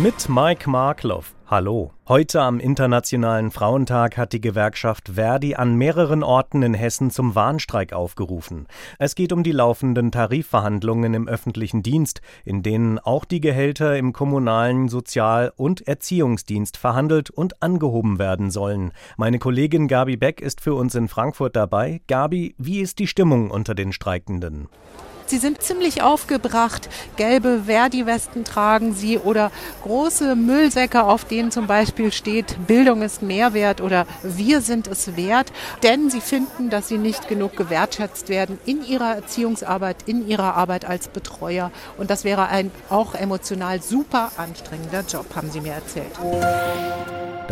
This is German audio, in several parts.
Mit Mike Markloff. Hallo. Heute am Internationalen Frauentag hat die Gewerkschaft Verdi an mehreren Orten in Hessen zum Warnstreik aufgerufen. Es geht um die laufenden Tarifverhandlungen im öffentlichen Dienst, in denen auch die Gehälter im kommunalen Sozial- und Erziehungsdienst verhandelt und angehoben werden sollen. Meine Kollegin Gabi Beck ist für uns in Frankfurt dabei. Gabi, wie ist die Stimmung unter den Streikenden? Sie sind ziemlich aufgebracht. Gelbe Verdi-Westen tragen sie oder große Müllsäcke, auf denen zum Beispiel steht, Bildung ist Mehrwert oder wir sind es wert. Denn sie finden, dass sie nicht genug gewertschätzt werden in ihrer Erziehungsarbeit, in ihrer Arbeit als Betreuer. Und das wäre ein auch emotional super anstrengender Job, haben sie mir erzählt.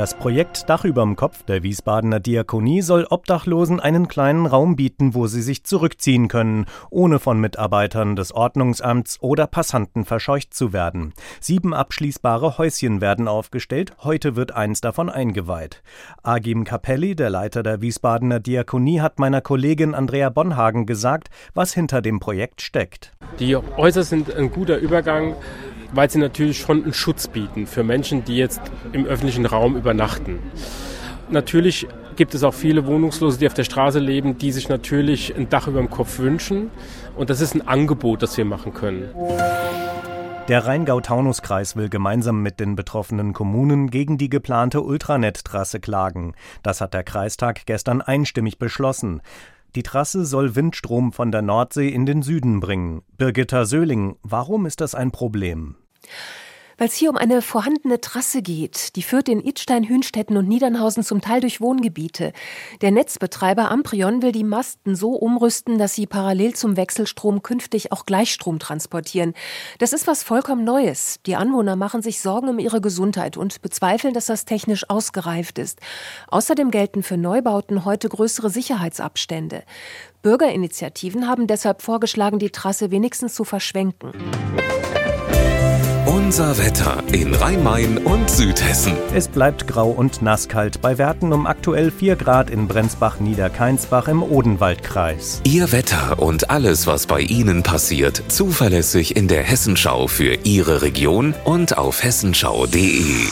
Das Projekt Dach überm Kopf der Wiesbadener Diakonie soll Obdachlosen einen kleinen Raum bieten, wo sie sich zurückziehen können, ohne von Mitarbeitern des Ordnungsamts oder Passanten verscheucht zu werden. Sieben abschließbare Häuschen werden aufgestellt, heute wird eins davon eingeweiht. Agim Capelli, der Leiter der Wiesbadener Diakonie, hat meiner Kollegin Andrea Bonhagen gesagt, was hinter dem Projekt steckt. Die Häuser sind ein guter Übergang weil sie natürlich schon einen Schutz bieten für Menschen, die jetzt im öffentlichen Raum übernachten. Natürlich gibt es auch viele Wohnungslose, die auf der Straße leben, die sich natürlich ein Dach über dem Kopf wünschen. Und das ist ein Angebot, das wir machen können. Der Rheingau-Taunus-Kreis will gemeinsam mit den betroffenen Kommunen gegen die geplante Ultranet-Trasse klagen. Das hat der Kreistag gestern einstimmig beschlossen. Die Trasse soll Windstrom von der Nordsee in den Süden bringen. Birgitta Söhling, warum ist das ein Problem? Weil es hier um eine vorhandene Trasse geht. Die führt in Idstein, Hünstetten und Niedernhausen zum Teil durch Wohngebiete. Der Netzbetreiber Amprion will die Masten so umrüsten, dass sie parallel zum Wechselstrom künftig auch Gleichstrom transportieren. Das ist was vollkommen Neues. Die Anwohner machen sich Sorgen um ihre Gesundheit und bezweifeln, dass das technisch ausgereift ist. Außerdem gelten für Neubauten heute größere Sicherheitsabstände. Bürgerinitiativen haben deshalb vorgeschlagen, die Trasse wenigstens zu verschwenken. Unser Wetter in Rhein-Main und Südhessen. Es bleibt grau und nasskalt bei Werten um aktuell 4 Grad in Brenzbach-Niederkeinsbach im Odenwaldkreis. Ihr Wetter und alles, was bei Ihnen passiert, zuverlässig in der Hessenschau für Ihre Region und auf hessenschau.de.